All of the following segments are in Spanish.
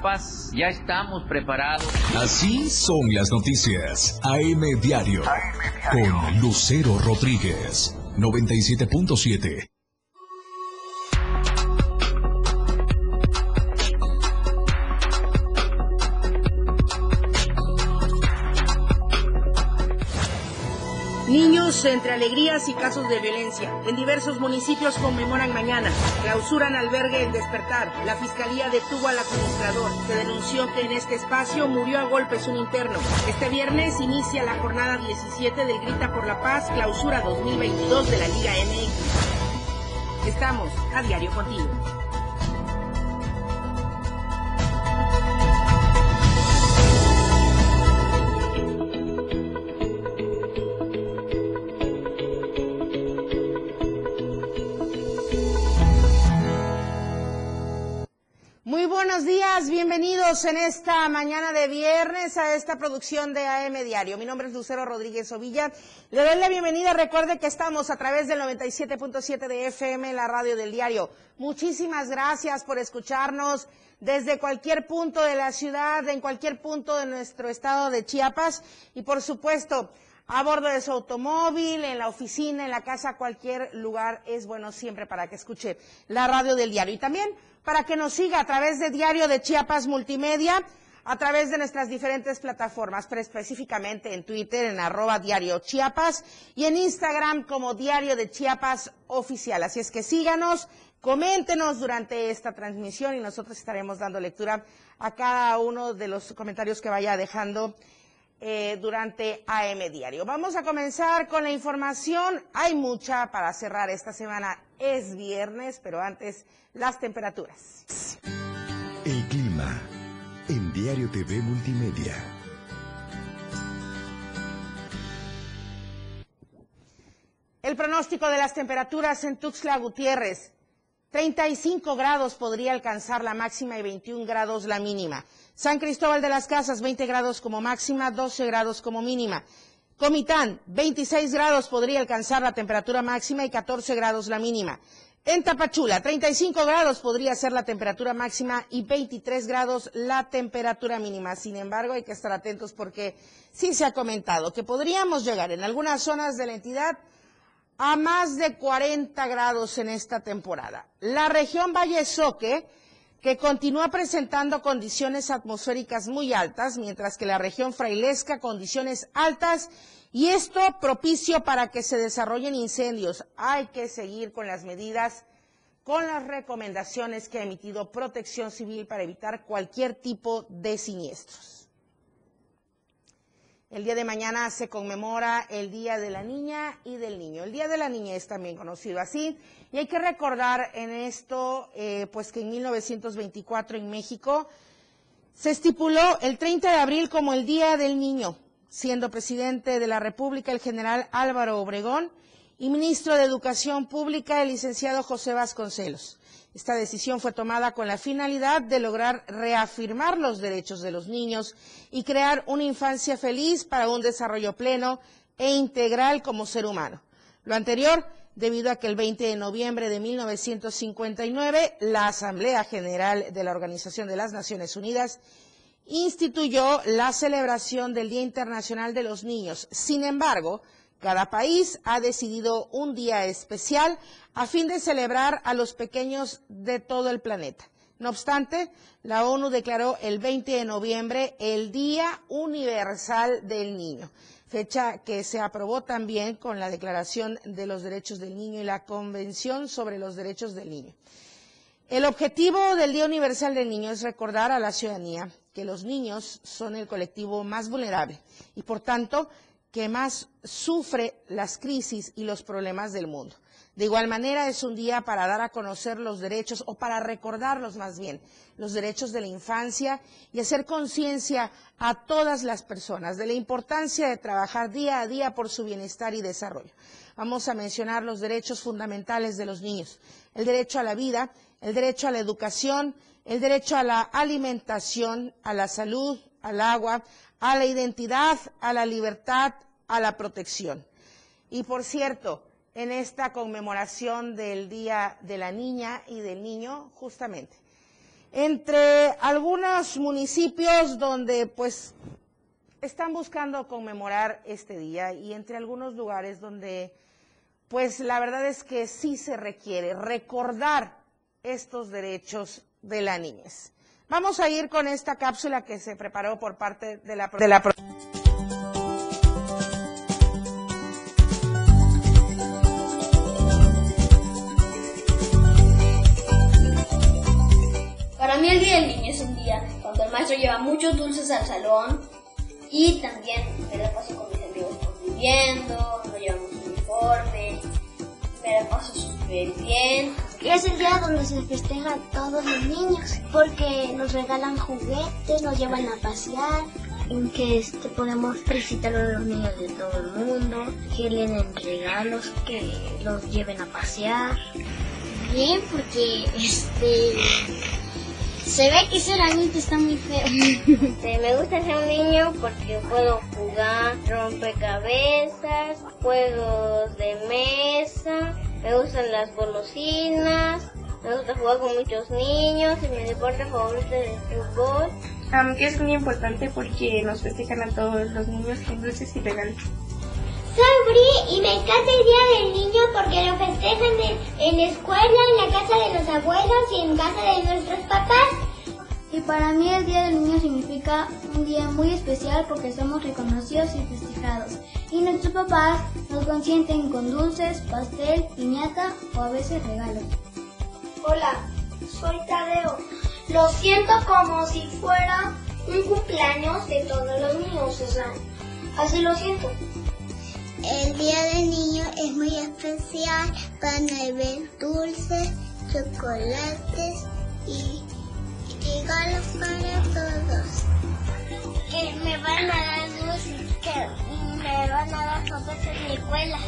Paz, ya estamos preparados. Así son las noticias. AM Diario. Con Lucero Rodríguez. 97.7. Entre alegrías y casos de violencia. En diversos municipios conmemoran mañana. Clausuran albergue El Despertar. La fiscalía detuvo al administrador. Se denunció que en este espacio murió a golpes un interno. Este viernes inicia la jornada 17 del Grita por la Paz, clausura 2022 de la Liga MX. Estamos a diario contigo. Días, bienvenidos en esta mañana de viernes a esta producción de AM Diario. Mi nombre es Lucero Rodríguez Ovilla. Le doy la bienvenida. Recuerde que estamos a través del 97.7 de FM, la radio del diario. Muchísimas gracias por escucharnos desde cualquier punto de la ciudad, en cualquier punto de nuestro estado de Chiapas y por supuesto a bordo de su automóvil, en la oficina, en la casa, cualquier lugar es bueno siempre para que escuche la radio del diario. Y también para que nos siga a través de Diario de Chiapas Multimedia, a través de nuestras diferentes plataformas, pero específicamente en Twitter, en arroba Diario Chiapas, y en Instagram como Diario de Chiapas Oficial. Así es que síganos, coméntenos durante esta transmisión y nosotros estaremos dando lectura a cada uno de los comentarios que vaya dejando eh, durante AM Diario. Vamos a comenzar con la información. Hay mucha para cerrar esta semana. Es viernes, pero antes las temperaturas. El clima en Diario TV Multimedia. El pronóstico de las temperaturas en Tuxtla Gutiérrez. 35 grados podría alcanzar la máxima y 21 grados la mínima. San Cristóbal de las Casas, 20 grados como máxima, 12 grados como mínima. Comitán, 26 grados podría alcanzar la temperatura máxima y 14 grados la mínima. En Tapachula, 35 grados podría ser la temperatura máxima y 23 grados la temperatura mínima. Sin embargo, hay que estar atentos porque sí se ha comentado que podríamos llegar en algunas zonas de la entidad a más de 40 grados en esta temporada. La región Valle Soque, que continúa presentando condiciones atmosféricas muy altas, mientras que la región frailesca condiciones altas y esto propicio para que se desarrollen incendios. Hay que seguir con las medidas, con las recomendaciones que ha emitido Protección Civil para evitar cualquier tipo de siniestros. El día de mañana se conmemora el Día de la Niña y del Niño. El Día de la Niña es también conocido así. Y hay que recordar en esto, eh, pues que en 1924 en México se estipuló el 30 de abril como el Día del Niño, siendo presidente de la República el general Álvaro Obregón y ministro de Educación Pública el licenciado José Vasconcelos. Esta decisión fue tomada con la finalidad de lograr reafirmar los derechos de los niños y crear una infancia feliz para un desarrollo pleno e integral como ser humano. Lo anterior debido a que el 20 de noviembre de 1959 la Asamblea General de la Organización de las Naciones Unidas instituyó la celebración del Día Internacional de los Niños. Sin embargo, cada país ha decidido un día especial a fin de celebrar a los pequeños de todo el planeta. No obstante, la ONU declaró el 20 de noviembre el Día Universal del Niño, fecha que se aprobó también con la Declaración de los Derechos del Niño y la Convención sobre los Derechos del Niño. El objetivo del Día Universal del Niño es recordar a la ciudadanía que los niños son el colectivo más vulnerable y, por tanto, que más sufre las crisis y los problemas del mundo. De igual manera, es un día para dar a conocer los derechos, o para recordarlos más bien, los derechos de la infancia y hacer conciencia a todas las personas de la importancia de trabajar día a día por su bienestar y desarrollo. Vamos a mencionar los derechos fundamentales de los niños, el derecho a la vida, el derecho a la educación, el derecho a la alimentación, a la salud, al agua, a la identidad, a la libertad, a la protección. Y por cierto, en esta conmemoración del Día de la Niña y del Niño, justamente, entre algunos municipios donde pues están buscando conmemorar este día y entre algunos lugares donde pues la verdad es que sí se requiere recordar estos derechos de la niñez. Vamos a ir con esta cápsula que se preparó por parte de la... De la mí el Día del Niño es un día cuando el maestro lleva muchos dulces al salón y también me la paso con mis amigos conviviendo, no llevamos uniforme, me la paso súper bien. Es el día donde se festeja a todos los niños porque nos regalan juguetes, nos llevan a pasear, en que este, podemos felicitar a los niños de todo el mundo, que le den regalos, que los lleven a pasear. Bien, porque este se ve que ser adulto está muy feo. me gusta ser un niño porque puedo jugar rompecabezas, juegos de mesa, me gustan las golosinas, me gusta jugar con muchos niños y mi deporte favorito es el fútbol. Um, es muy importante porque nos festejan a todos los niños con dulces y regalos. Soy Bri y me encanta el Día del Niño porque lo festejan en, en la escuela, en la casa de los abuelos y en casa de nuestros papás. Y para mí el Día del Niño significa un día muy especial porque somos reconocidos y festejados. Y nuestros papás nos consienten con dulces, pastel, piñata o a veces regalos. Hola, soy Tadeo. Lo siento como si fuera un cumpleaños de todos los niños, o sea, así lo siento. El Día del Niño es muy especial, van a haber dulces, chocolates y regalos para todos. Que me van a dar dulces, que me van a dar cosas en mi escuela.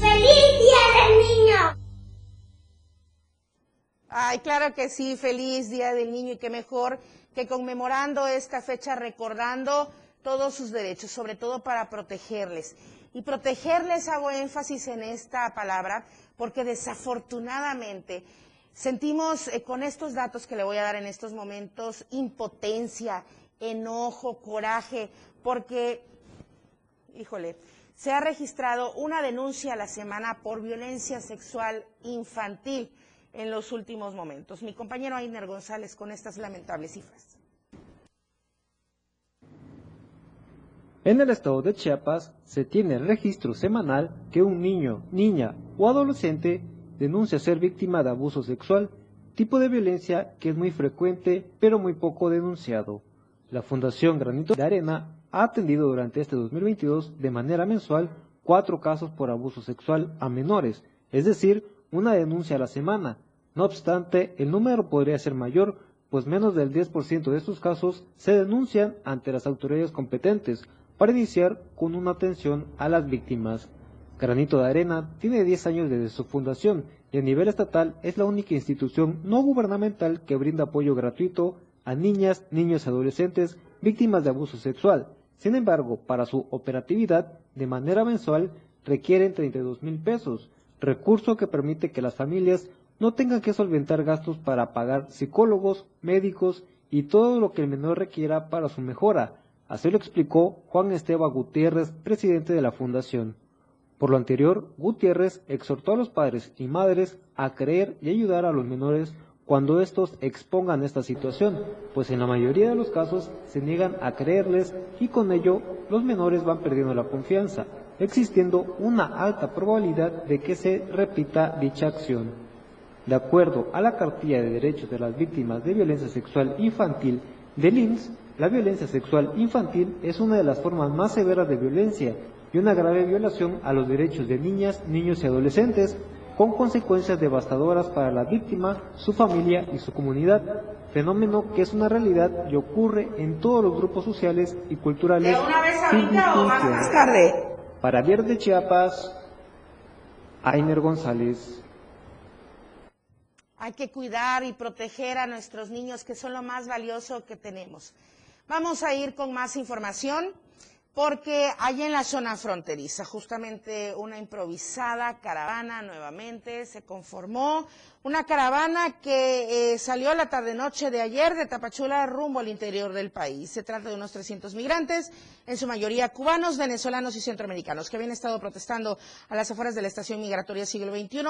¡Feliz Día del Niño! Ay, claro que sí, feliz Día del Niño y qué mejor que conmemorando esta fecha recordando todos sus derechos, sobre todo para protegerles. Y protegerles hago énfasis en esta palabra porque desafortunadamente sentimos eh, con estos datos que le voy a dar en estos momentos impotencia, enojo, coraje, porque, híjole, se ha registrado una denuncia a la semana por violencia sexual infantil en los últimos momentos. Mi compañero Ainer González con estas lamentables cifras. En el estado de Chiapas se tiene registro semanal que un niño, niña o adolescente denuncia ser víctima de abuso sexual, tipo de violencia que es muy frecuente pero muy poco denunciado. La Fundación Granito de Arena ha atendido durante este 2022 de manera mensual cuatro casos por abuso sexual a menores, es decir, una denuncia a la semana. No obstante, el número podría ser mayor, pues menos del 10% de estos casos se denuncian ante las autoridades competentes para iniciar con una atención a las víctimas. Granito de Arena tiene 10 años desde su fundación y a nivel estatal es la única institución no gubernamental que brinda apoyo gratuito a niñas, niños y adolescentes víctimas de abuso sexual. Sin embargo, para su operatividad, de manera mensual, requieren 32 mil pesos, recurso que permite que las familias no tengan que solventar gastos para pagar psicólogos, médicos y todo lo que el menor requiera para su mejora. Así lo explicó Juan Esteban Gutiérrez, presidente de la Fundación. Por lo anterior, Gutiérrez exhortó a los padres y madres a creer y ayudar a los menores cuando estos expongan esta situación, pues en la mayoría de los casos se niegan a creerles y con ello los menores van perdiendo la confianza existiendo una alta probabilidad de que se repita dicha acción. De acuerdo a la cartilla de derechos de las víctimas de violencia sexual infantil del INS, la violencia sexual infantil es una de las formas más severas de violencia y una grave violación a los derechos de niñas, niños y adolescentes, con consecuencias devastadoras para la víctima, su familia y su comunidad, fenómeno que es una realidad y ocurre en todos los grupos sociales y culturales. sin más tarde? Para Diario de Chiapas, Ainer González. Hay que cuidar y proteger a nuestros niños, que son lo más valioso que tenemos. Vamos a ir con más información. Porque hay en la zona fronteriza justamente una improvisada caravana nuevamente se conformó, una caravana que eh, salió la tarde-noche de ayer de Tapachula rumbo al interior del país. Se trata de unos 300 migrantes, en su mayoría cubanos, venezolanos y centroamericanos, que habían estado protestando a las afueras de la estación migratoria siglo XXI,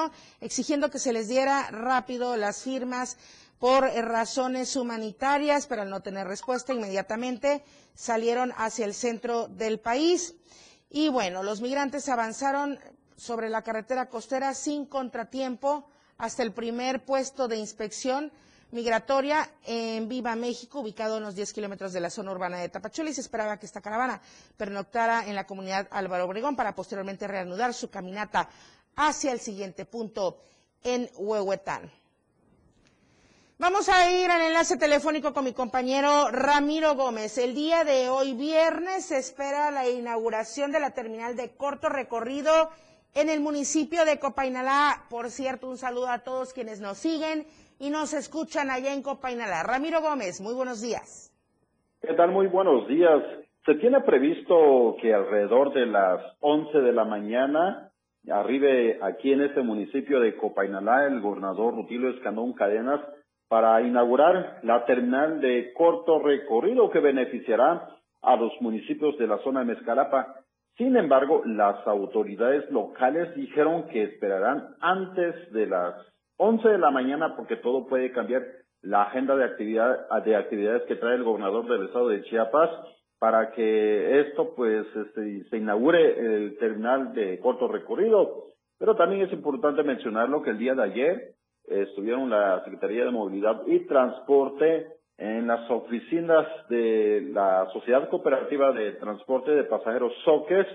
exigiendo que se les diera rápido las firmas por razones humanitarias, pero al no tener respuesta inmediatamente salieron hacia el centro del país. Y bueno, los migrantes avanzaron sobre la carretera costera sin contratiempo hasta el primer puesto de inspección migratoria en Viva México, ubicado a unos 10 kilómetros de la zona urbana de Tapachula, y se esperaba que esta caravana pernoctara en la comunidad Álvaro Obregón para posteriormente reanudar su caminata hacia el siguiente punto en Huehuetán. Vamos a ir al enlace telefónico con mi compañero Ramiro Gómez. El día de hoy, viernes, se espera la inauguración de la terminal de corto recorrido en el municipio de Copainalá. Por cierto, un saludo a todos quienes nos siguen y nos escuchan allá en Copainalá. Ramiro Gómez, muy buenos días. ¿Qué tal? Muy buenos días. Se tiene previsto que alrededor de las 11 de la mañana arribe aquí en este municipio de Copainalá el gobernador Rutilio Escandón Cadenas para inaugurar la terminal de corto recorrido que beneficiará a los municipios de la zona de Mezcalapa. Sin embargo, las autoridades locales dijeron que esperarán antes de las 11 de la mañana porque todo puede cambiar la agenda de, actividad, de actividades que trae el gobernador del estado de Chiapas para que esto pues este, se inaugure el terminal de corto recorrido. Pero también es importante mencionarlo que el día de ayer estuvieron la Secretaría de Movilidad y Transporte en las oficinas de la Sociedad Cooperativa de Transporte de Pasajeros SOCES,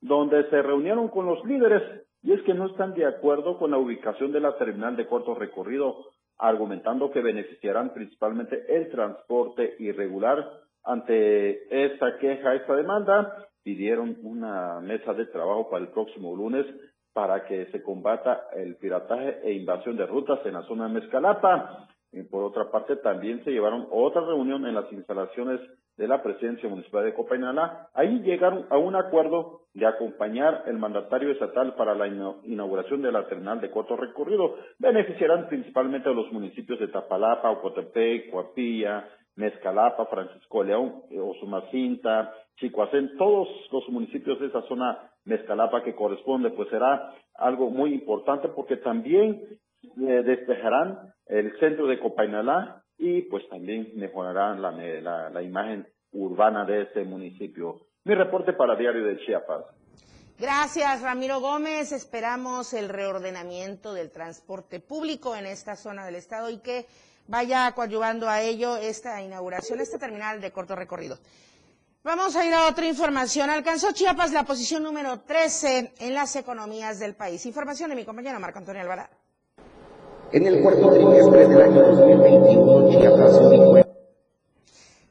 donde se reunieron con los líderes y es que no están de acuerdo con la ubicación de la terminal de corto recorrido, argumentando que beneficiarán principalmente el transporte irregular. Ante esta queja, esta demanda, pidieron una mesa de trabajo para el próximo lunes para que se combata el pirataje e invasión de rutas en la zona de Mezcalapa. Por otra parte, también se llevaron otra reunión en las instalaciones de la presidencia municipal de Copainalá. Ahí llegaron a un acuerdo de acompañar el mandatario estatal para la inauguración de la terminal de corto recorrido. Beneficiarán principalmente a los municipios de Tapalapa, Ocotepec, Coapilla, Mezcalapa, Francisco León, Osumacinta, Chicoacén, todos los municipios de esa zona Mezcalapa que corresponde, pues será algo muy importante porque también eh, despejarán el centro de Copainalá y pues también mejorarán la, la imagen urbana de este municipio. Mi reporte para Diario de Chiapas. Gracias, Ramiro Gómez. Esperamos el reordenamiento del transporte público en esta zona del estado y que vaya coadyuvando a ello esta inauguración, este terminal de corto recorrido. Vamos a ir a otra información. Alcanzó Chiapas la posición número 13 en las economías del país. Información de mi compañero Marco Antonio Alvarado. En el cuarto trimestre del año 2021, Chiapas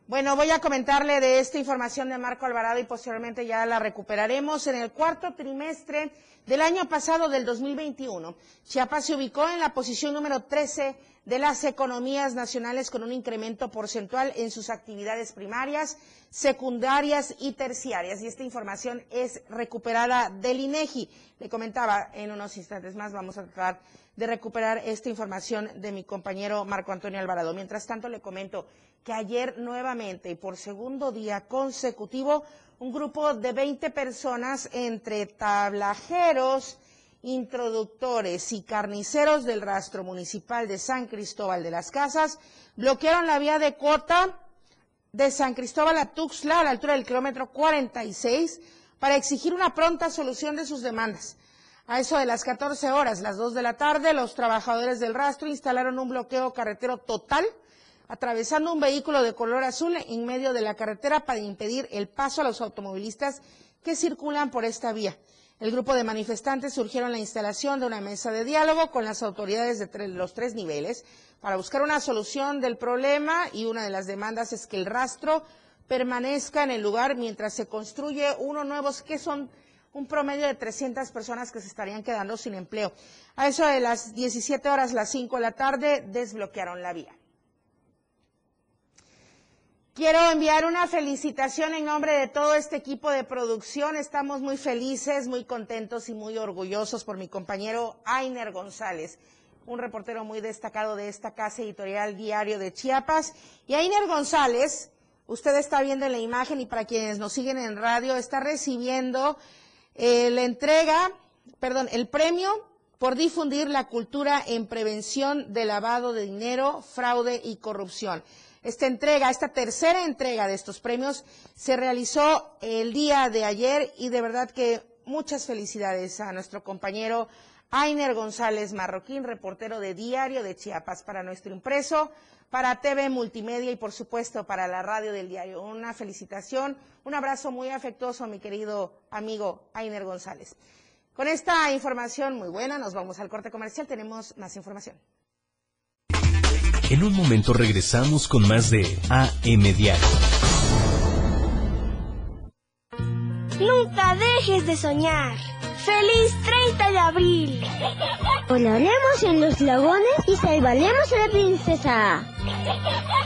bueno, voy a comentarle de esta información de Marco Alvarado y posteriormente ya la recuperaremos. En el cuarto trimestre del año pasado, del 2021, Chiapas se ubicó en la posición número 13 de las economías nacionales con un incremento porcentual en sus actividades primarias, secundarias y terciarias. Y esta información es recuperada del INEGI. Le comentaba en unos instantes más, vamos a tratar de recuperar esta información de mi compañero Marco Antonio Alvarado. Mientras tanto, le comento que ayer nuevamente y por segundo día consecutivo, un grupo de 20 personas entre tablajeros, introductores y carniceros del rastro municipal de San Cristóbal de las Casas bloquearon la vía de Cota de San Cristóbal a Tuxtla a la altura del kilómetro 46 para exigir una pronta solución de sus demandas. A eso de las 14 horas, las 2 de la tarde, los trabajadores del rastro instalaron un bloqueo carretero total, atravesando un vehículo de color azul en medio de la carretera para impedir el paso a los automovilistas que circulan por esta vía. El grupo de manifestantes surgieron la instalación de una mesa de diálogo con las autoridades de los tres niveles para buscar una solución del problema y una de las demandas es que el rastro permanezca en el lugar mientras se construye uno nuevo, que son un promedio de 300 personas que se estarían quedando sin empleo. A eso de las 17 horas, las 5 de la tarde, desbloquearon la vía. Quiero enviar una felicitación en nombre de todo este equipo de producción. Estamos muy felices, muy contentos y muy orgullosos por mi compañero Ainer González, un reportero muy destacado de esta casa editorial Diario de Chiapas. Y Ainer González, usted está viendo en la imagen y para quienes nos siguen en radio, está recibiendo eh, la entrega, perdón, el premio por difundir la cultura en prevención de lavado de dinero, fraude y corrupción. Esta entrega, esta tercera entrega de estos premios se realizó el día de ayer y de verdad que muchas felicidades a nuestro compañero Ainer González Marroquín, reportero de Diario de Chiapas para nuestro impreso, para TV Multimedia y por supuesto para la radio del diario. Una felicitación, un abrazo muy afectuoso a mi querido amigo Ainer González. Con esta información muy buena nos vamos al corte comercial, tenemos más información. En un momento regresamos con más de AM Diario. Nunca dejes de soñar. ¡Feliz 30 de abril! Volaremos en los lagones y salvaremos a la princesa.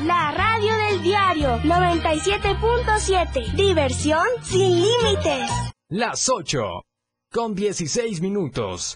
La radio del diario 97.7. Diversión sin límites. Las 8 con 16 minutos.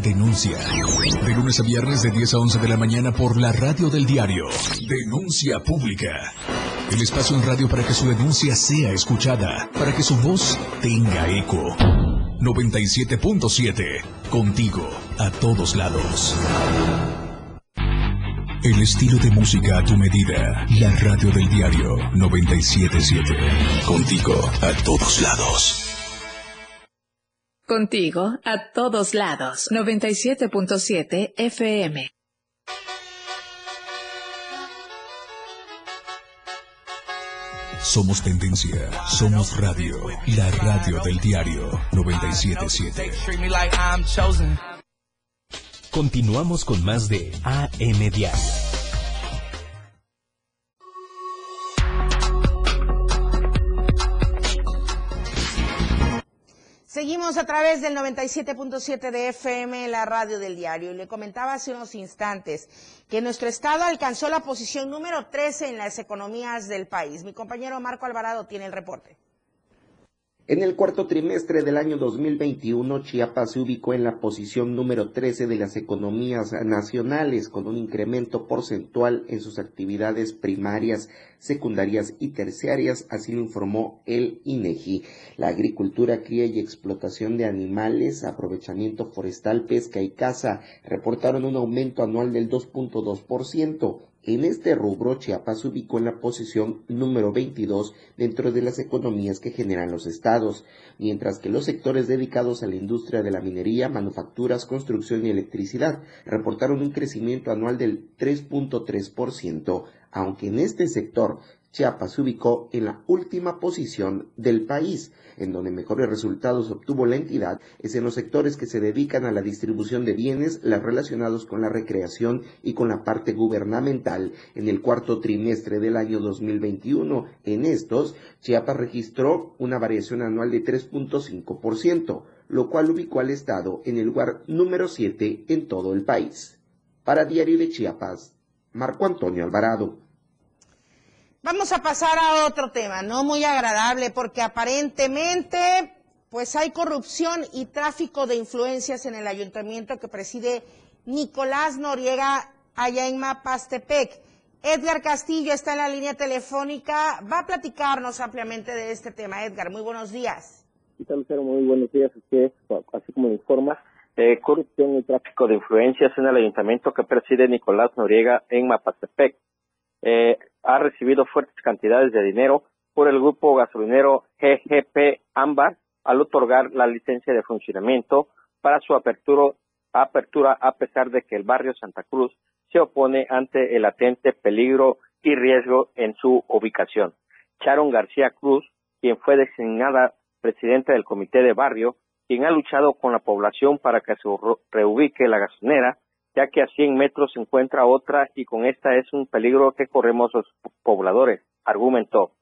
denuncia. De lunes a viernes de 10 a 11 de la mañana por la radio del diario. Denuncia pública. El espacio en radio para que su denuncia sea escuchada. Para que su voz tenga eco. 97.7. Contigo. A todos lados. El estilo de música a tu medida. La radio del diario 977. Contigo a todos lados. Contigo a todos lados. 97.7 FM. Somos tendencia, somos radio, la radio del diario 977. Continuamos con más de AM Diario. Seguimos a través del 97.7 de FM, la radio del diario. Y le comentaba hace unos instantes que nuestro estado alcanzó la posición número 13 en las economías del país. Mi compañero Marco Alvarado tiene el reporte. En el cuarto trimestre del año 2021, Chiapas se ubicó en la posición número 13 de las economías nacionales, con un incremento porcentual en sus actividades primarias, secundarias y terciarias, así lo informó el INEGI. La agricultura, cría y explotación de animales, aprovechamiento forestal, pesca y caza reportaron un aumento anual del 2.2%. En este rubro, Chiapas se ubicó en la posición número 22 dentro de las economías que generan los estados, mientras que los sectores dedicados a la industria de la minería, manufacturas, construcción y electricidad reportaron un crecimiento anual del 3.3%. aunque en este sector Chiapas se ubicó en la última posición del país. En donde mejores resultados obtuvo la entidad es en los sectores que se dedican a la distribución de bienes, las relacionados con la recreación y con la parte gubernamental. En el cuarto trimestre del año 2021, en estos, Chiapas registró una variación anual de 3.5%, lo cual ubicó al Estado en el lugar número 7 en todo el país. Para Diario de Chiapas, Marco Antonio Alvarado. Vamos a pasar a otro tema, no muy agradable, porque aparentemente pues hay corrupción y tráfico de influencias en el ayuntamiento que preside Nicolás Noriega allá en Mapastepec. Edgar Castillo está en la línea telefónica, va a platicarnos ampliamente de este tema. Edgar, muy buenos días. Muy buenos días, así como informa, eh, corrupción y tráfico de influencias en el ayuntamiento que preside Nicolás Noriega en Mapastepec. Eh, ha recibido fuertes cantidades de dinero por el grupo gasolinero GGP Ámbar al otorgar la licencia de funcionamiento para su apertura, apertura a pesar de que el barrio Santa Cruz se opone ante el latente peligro y riesgo en su ubicación. Sharon García Cruz, quien fue designada presidenta del comité de barrio, quien ha luchado con la población para que se reubique la gasolinera, ya que a 100 metros se encuentra otra y con esta es un peligro que corremos los pobladores, argumentó.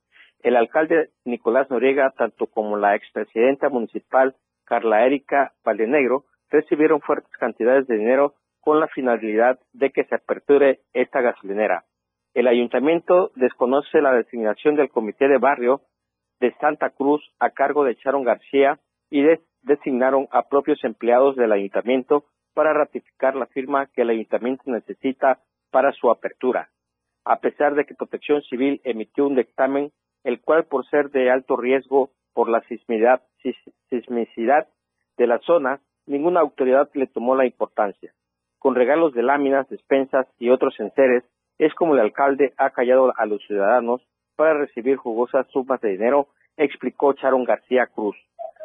El alcalde Nicolás Noriega, tanto como la expresidenta municipal Carla Erika Valdenegro, recibieron fuertes cantidades de dinero con la finalidad de que se aperture esta gasolinera. El ayuntamiento desconoce la designación del comité de barrio de Santa Cruz a cargo de Sharon García y designaron a propios empleados del ayuntamiento para ratificar la firma que el ayuntamiento necesita para su apertura, a pesar de que Protección Civil emitió un dictamen el cual por ser de alto riesgo por la sismicidad, sismicidad de la zona, ninguna autoridad le tomó la importancia. Con regalos de láminas, despensas y otros enseres, es como el alcalde ha callado a los ciudadanos para recibir jugosas sumas de dinero, explicó Charon García Cruz.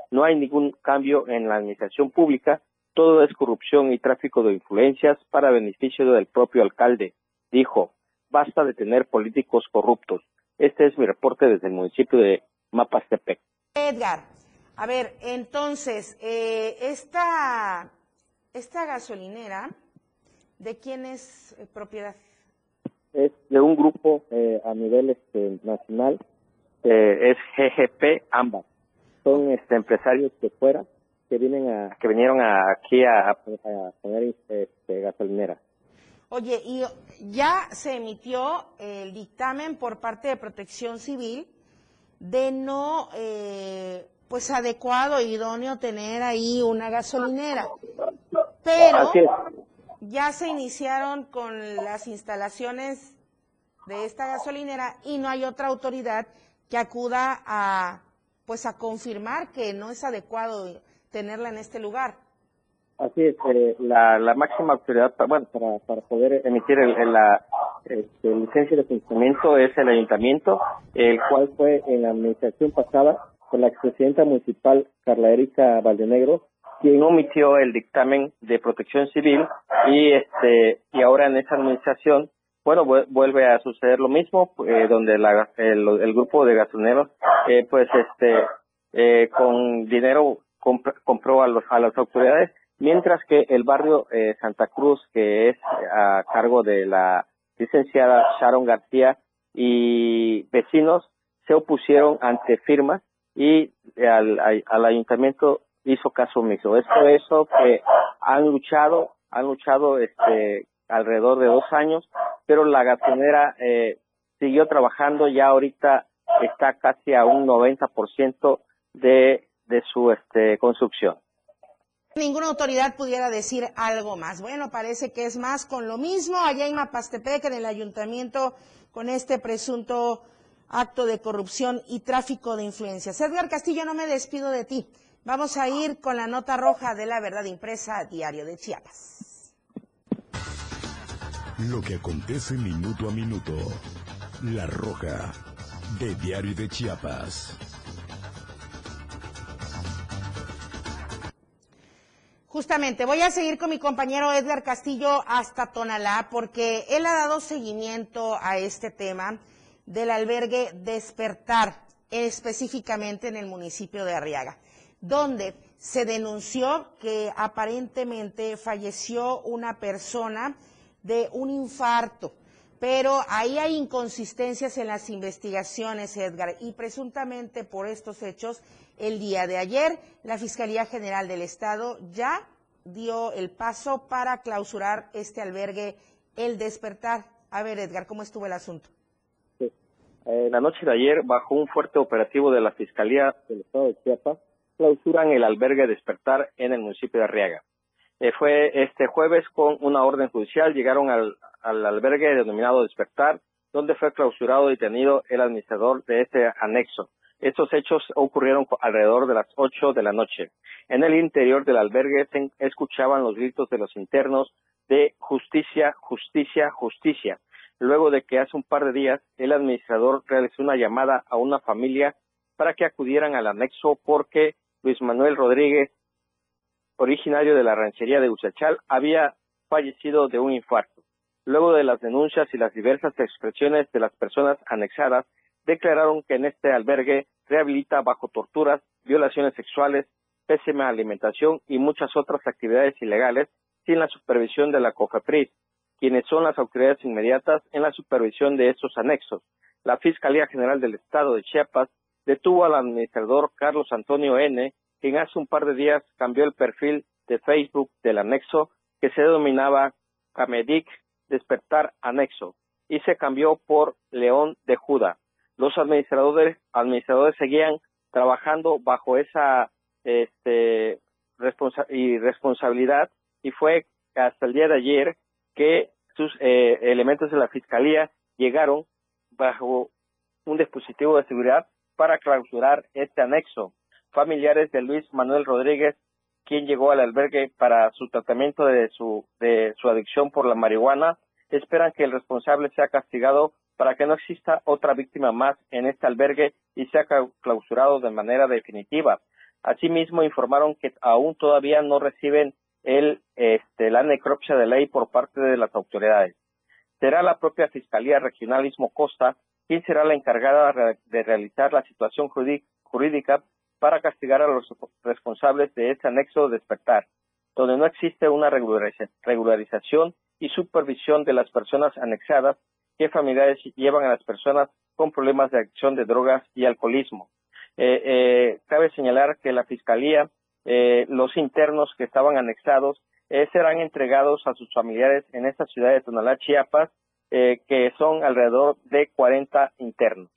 No hay ningún cambio en la administración pública todo es corrupción y tráfico de influencias para beneficio del propio alcalde. Dijo, basta de tener políticos corruptos. Este es mi reporte desde el municipio de Mapastepec. Edgar, a ver, entonces, eh, esta, esta gasolinera, ¿de quién es eh, propiedad? Es de un grupo eh, a nivel este, nacional, es GGP AMBA. Son este, empresarios de fuera que vienen a, que vinieron aquí a, poner este, gasolinera. Oye, y ya se emitió el dictamen por parte de Protección Civil de no, eh, pues adecuado e idóneo tener ahí una gasolinera. Pero ya se iniciaron con las instalaciones de esta gasolinera y no hay otra autoridad que acuda a, pues a confirmar que no es adecuado tenerla en este lugar. Así es, eh, la, máxima autoridad bueno, para, para poder emitir el, la este, licencia de funcionamiento es el ayuntamiento, el cual fue en la administración pasada con la expresidenta municipal Carla Erika Valdenegro, quien omitió el dictamen de protección civil y este y ahora en esa administración bueno vuelve a suceder lo mismo eh, donde la, el, grupo de gasolineros eh, pues este eh, con dinero compró a, los, a las autoridades, mientras que el barrio eh, Santa Cruz, que es a cargo de la licenciada Sharon García y vecinos, se opusieron ante firmas y al, al ayuntamiento hizo caso omiso. Es por eso que han luchado, han luchado este alrededor de dos años, pero la gasolinera eh, siguió trabajando, ya ahorita está casi a un 90% de de su este, construcción. Ninguna autoridad pudiera decir algo más. Bueno, parece que es más con lo mismo allá en Mapastepec, en el ayuntamiento, con este presunto acto de corrupción y tráfico de influencias. Edgar Castillo, no me despido de ti. Vamos a ir con la nota roja de la verdad impresa, Diario de Chiapas. Lo que acontece minuto a minuto. La roja de Diario de Chiapas. Justamente, voy a seguir con mi compañero Edgar Castillo hasta Tonalá, porque él ha dado seguimiento a este tema del albergue Despertar, específicamente en el municipio de Arriaga, donde se denunció que aparentemente falleció una persona de un infarto. Pero ahí hay inconsistencias en las investigaciones, Edgar, y presuntamente por estos hechos el día de ayer, la Fiscalía General del Estado ya dio el paso para clausurar este albergue El Despertar. A ver, Edgar, ¿cómo estuvo el asunto? Sí. La noche de ayer, bajo un fuerte operativo de la Fiscalía del Estado de Chiapas, clausuran el albergue Despertar en el municipio de Arriaga. Eh, fue este jueves con una orden judicial, llegaron al, al albergue denominado Despertar, donde fue clausurado y detenido el administrador de este anexo. Estos hechos ocurrieron alrededor de las ocho de la noche. En el interior del albergue se escuchaban los gritos de los internos de justicia, justicia, justicia. Luego de que hace un par de días el administrador realizó una llamada a una familia para que acudieran al anexo porque Luis Manuel Rodríguez, originario de la ranchería de Uchachal, había fallecido de un infarto. Luego de las denuncias y las diversas expresiones de las personas anexadas, declararon que en este albergue rehabilita bajo torturas, violaciones sexuales, pésima alimentación y muchas otras actividades ilegales sin la supervisión de la COFEPRIS, quienes son las autoridades inmediatas en la supervisión de estos anexos. La Fiscalía General del Estado de Chiapas detuvo al administrador Carlos Antonio N., quien hace un par de días cambió el perfil de Facebook del anexo que se denominaba Camedic Despertar Anexo y se cambió por León de Judá los administradores, administradores seguían trabajando bajo esa este, responsabilidad y fue hasta el día de ayer que sus eh, elementos de la fiscalía llegaron bajo un dispositivo de seguridad para clausurar este anexo. Familiares de Luis Manuel Rodríguez, quien llegó al albergue para su tratamiento de su, de su adicción por la marihuana, esperan que el responsable sea castigado para que no exista otra víctima más en este albergue y sea clausurado de manera definitiva. Asimismo, informaron que aún todavía no reciben el, este, la necropsia de ley por parte de las autoridades. Será la propia Fiscalía Regional Istmo Costa quien será la encargada de realizar la situación jurídica para castigar a los responsables de este anexo de despertar, donde no existe una regularización y supervisión de las personas anexadas qué familiares llevan a las personas con problemas de adicción de drogas y alcoholismo. Eh, eh, cabe señalar que la Fiscalía, eh, los internos que estaban anexados, serán entregados a sus familiares en esta ciudad de Tonalá, Chiapas, que son alrededor de 40 internos.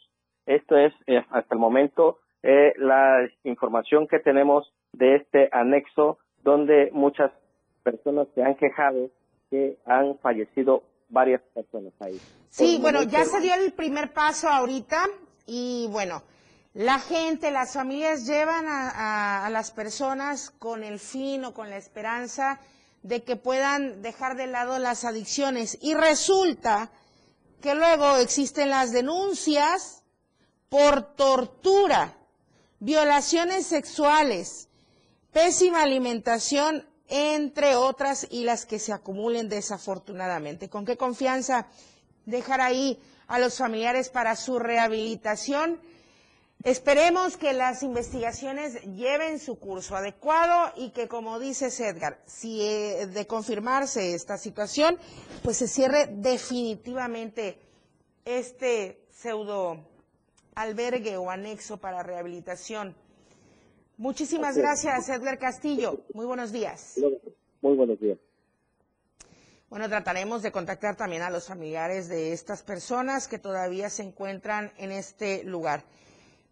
Esto es hasta el momento la información que tenemos de este anexo donde muchas personas se han quejado que han fallecido varias personas ahí. Sí, bueno, ya se dio el primer paso ahorita y bueno, la gente, las familias llevan a, las personas con el fin o con la esperanza de que puedan dejar de lado las adicciones y resulta que luego existen las denuncias por tortura, violaciones sexuales, pésima alimentación entre otras y las que se acumulen desafortunadamente. ¿Con qué confianza dejar ahí a los familiares para su rehabilitación? Esperemos que las investigaciones lleven su curso adecuado y que, como dice Edgar, si eh, de confirmarse esta situación, pues se cierre definitivamente este pseudo albergue o anexo para rehabilitación Muchísimas gracias, Edgar Castillo. Muy buenos días. Muy buenos días. Bueno, trataremos de contactar también a los familiares de estas personas que todavía se encuentran en este lugar.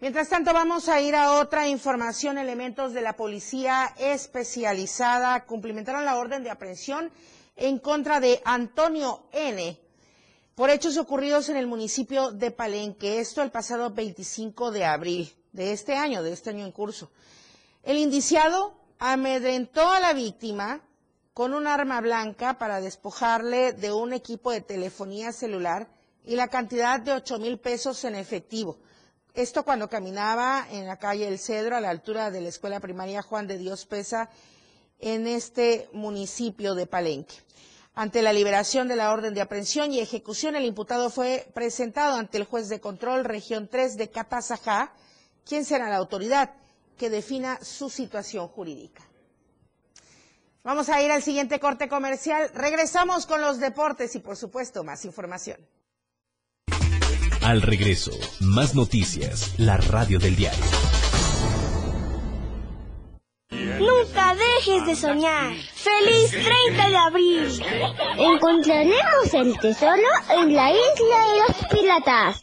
Mientras tanto, vamos a ir a otra información. Elementos de la policía especializada cumplimentaron la orden de aprehensión en contra de Antonio N. por hechos ocurridos en el municipio de Palenque. Esto el pasado 25 de abril de este año, de este año en curso. El indiciado amedrentó a la víctima con un arma blanca para despojarle de un equipo de telefonía celular y la cantidad de ocho mil pesos en efectivo. Esto cuando caminaba en la calle El Cedro, a la altura de la escuela primaria Juan de Dios Pesa, en este municipio de Palenque. Ante la liberación de la orden de aprehensión y ejecución, el imputado fue presentado ante el juez de control región 3 de Catazajá, quien será la autoridad que defina su situación jurídica. Vamos a ir al siguiente corte comercial. Regresamos con los deportes y, por supuesto, más información. Al regreso, más noticias, la radio del diario. Nunca dejes de soñar. ¡Feliz 30 de abril! Encontraremos el tesoro en la isla de los piratas.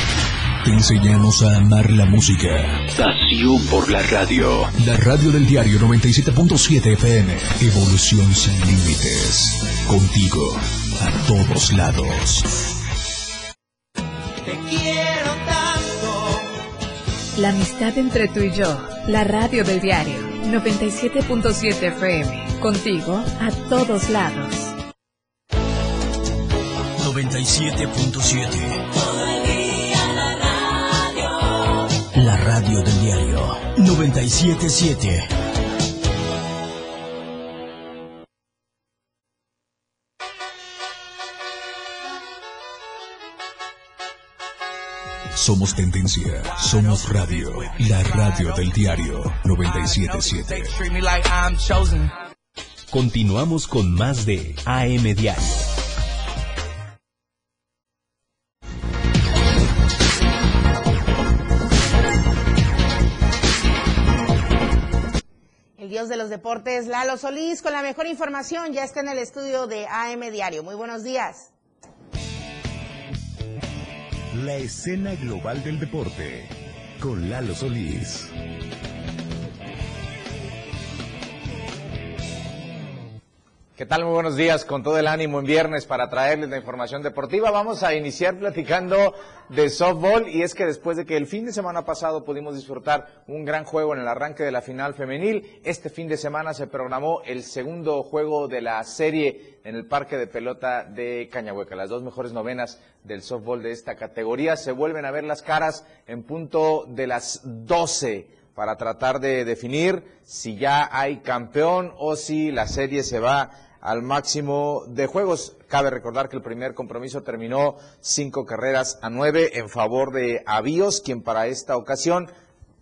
Te enseñamos a amar la música. Pasión por la radio. La radio del diario 97.7 FM. Evolución sin límites. Contigo, a todos lados. Te quiero tanto. La amistad entre tú y yo. La radio del diario 97.7 FM. Contigo a todos lados. 97.7. radio del diario 977. Somos tendencia, somos radio, la radio del diario 977. Continuamos con más de AM Diario. Dios de los deportes, Lalo Solís, con la mejor información, ya está en el estudio de AM Diario. Muy buenos días. La escena global del deporte con Lalo Solís. ¿Qué tal? Muy buenos días, con todo el ánimo en viernes para traerles la información deportiva. Vamos a iniciar platicando de softball y es que después de que el fin de semana pasado pudimos disfrutar un gran juego en el arranque de la final femenil, este fin de semana se programó el segundo juego de la serie en el parque de pelota de Cañahueca. Las dos mejores novenas del softball de esta categoría se vuelven a ver las caras en punto de las 12 para tratar de definir si ya hay campeón o si la serie se va al máximo de juegos. Cabe recordar que el primer compromiso terminó cinco carreras a nueve en favor de Avíos, quien para esta ocasión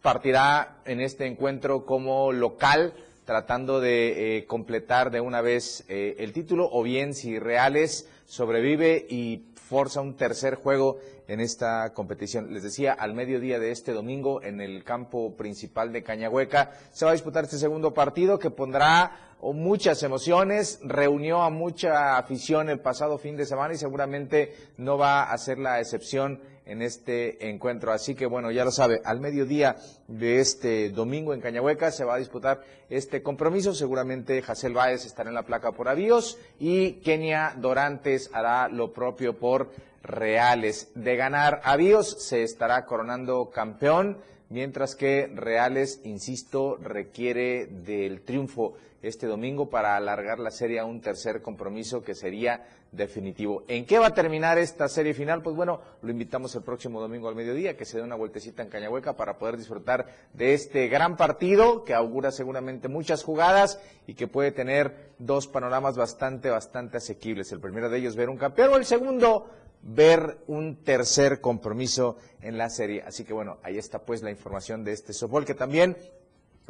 partirá en este encuentro como local tratando de eh, completar de una vez eh, el título o bien si Reales sobrevive y forza un tercer juego en esta competición. Les decía, al mediodía de este domingo en el campo principal de Cañahueca se va a disputar este segundo partido que pondrá muchas emociones, reunió a mucha afición el pasado fin de semana y seguramente no va a ser la excepción en este encuentro. Así que bueno, ya lo sabe, al mediodía de este domingo en Cañahueca se va a disputar este compromiso. Seguramente Jacel Báez estará en la placa por avíos y Kenia Dorantes hará lo propio por Reales. De ganar avíos se estará coronando campeón, mientras que Reales, insisto, requiere del triunfo este domingo para alargar la serie a un tercer compromiso que sería definitivo. ¿En qué va a terminar esta serie final? Pues bueno, lo invitamos el próximo domingo al mediodía, que se dé una vueltecita en Cañahueca para poder disfrutar de este gran partido que augura seguramente muchas jugadas y que puede tener dos panoramas bastante, bastante asequibles. El primero de ellos ver un campeón el segundo ver un tercer compromiso en la serie. Así que bueno, ahí está pues la información de este softball que también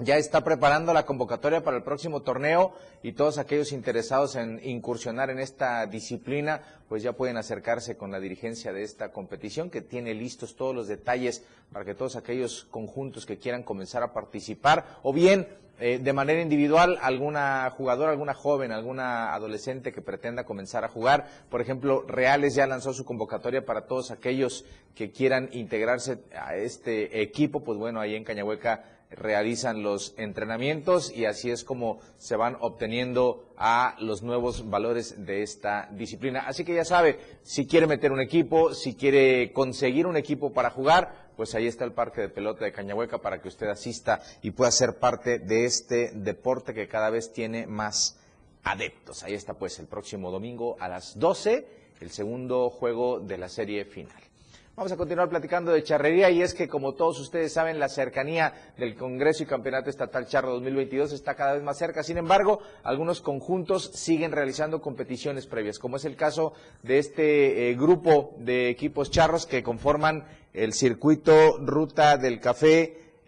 ya está preparando la convocatoria para el próximo torneo y todos aquellos interesados en incursionar en esta disciplina, pues ya pueden acercarse con la dirigencia de esta competición que tiene listos todos los detalles para que todos aquellos conjuntos que quieran comenzar a participar o bien eh, de manera individual alguna jugadora, alguna joven, alguna adolescente que pretenda comenzar a jugar. Por ejemplo, Reales ya lanzó su convocatoria para todos aquellos que quieran integrarse a este equipo, pues bueno, ahí en Cañahueca realizan los entrenamientos y así es como se van obteniendo a los nuevos valores de esta disciplina. Así que ya sabe, si quiere meter un equipo, si quiere conseguir un equipo para jugar, pues ahí está el parque de pelota de Cañahueca para que usted asista y pueda ser parte de este deporte que cada vez tiene más adeptos. Ahí está pues el próximo domingo a las 12, el segundo juego de la serie final. Vamos a continuar platicando de charrería y es que como todos ustedes saben la cercanía del Congreso y Campeonato Estatal Charro 2022 está cada vez más cerca. Sin embargo, algunos conjuntos siguen realizando competiciones previas, como es el caso de este eh, grupo de equipos charros que conforman el circuito Ruta del Café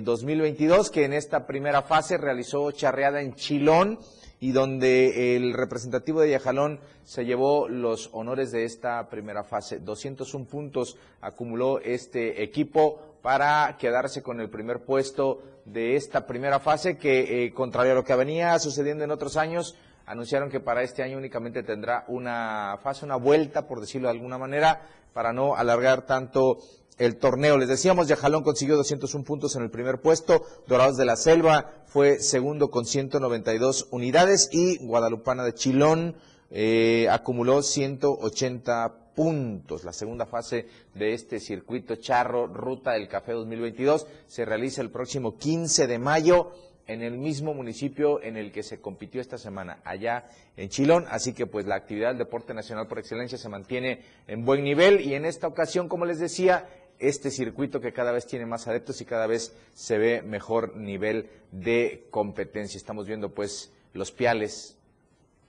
2022, eh, que en esta primera fase realizó charreada en Chilón y donde el representativo de Yajalón se llevó los honores de esta primera fase. 201 puntos acumuló este equipo para quedarse con el primer puesto de esta primera fase que, eh, contrario a lo que venía sucediendo en otros años, anunciaron que para este año únicamente tendrá una fase, una vuelta, por decirlo de alguna manera, para no alargar tanto el torneo. Les decíamos, Yajalón consiguió 201 puntos en el primer puesto, Dorados de la Selva fue segundo con 192 unidades y Guadalupana de Chilón eh, acumuló 180 puntos. La segunda fase de este circuito charro Ruta del Café 2022 se realiza el próximo 15 de mayo en el mismo municipio en el que se compitió esta semana, allá en Chilón. Así que pues la actividad del deporte nacional por excelencia se mantiene en buen nivel y en esta ocasión, como les decía, este circuito que cada vez tiene más adeptos y cada vez se ve mejor nivel de competencia. Estamos viendo pues los piales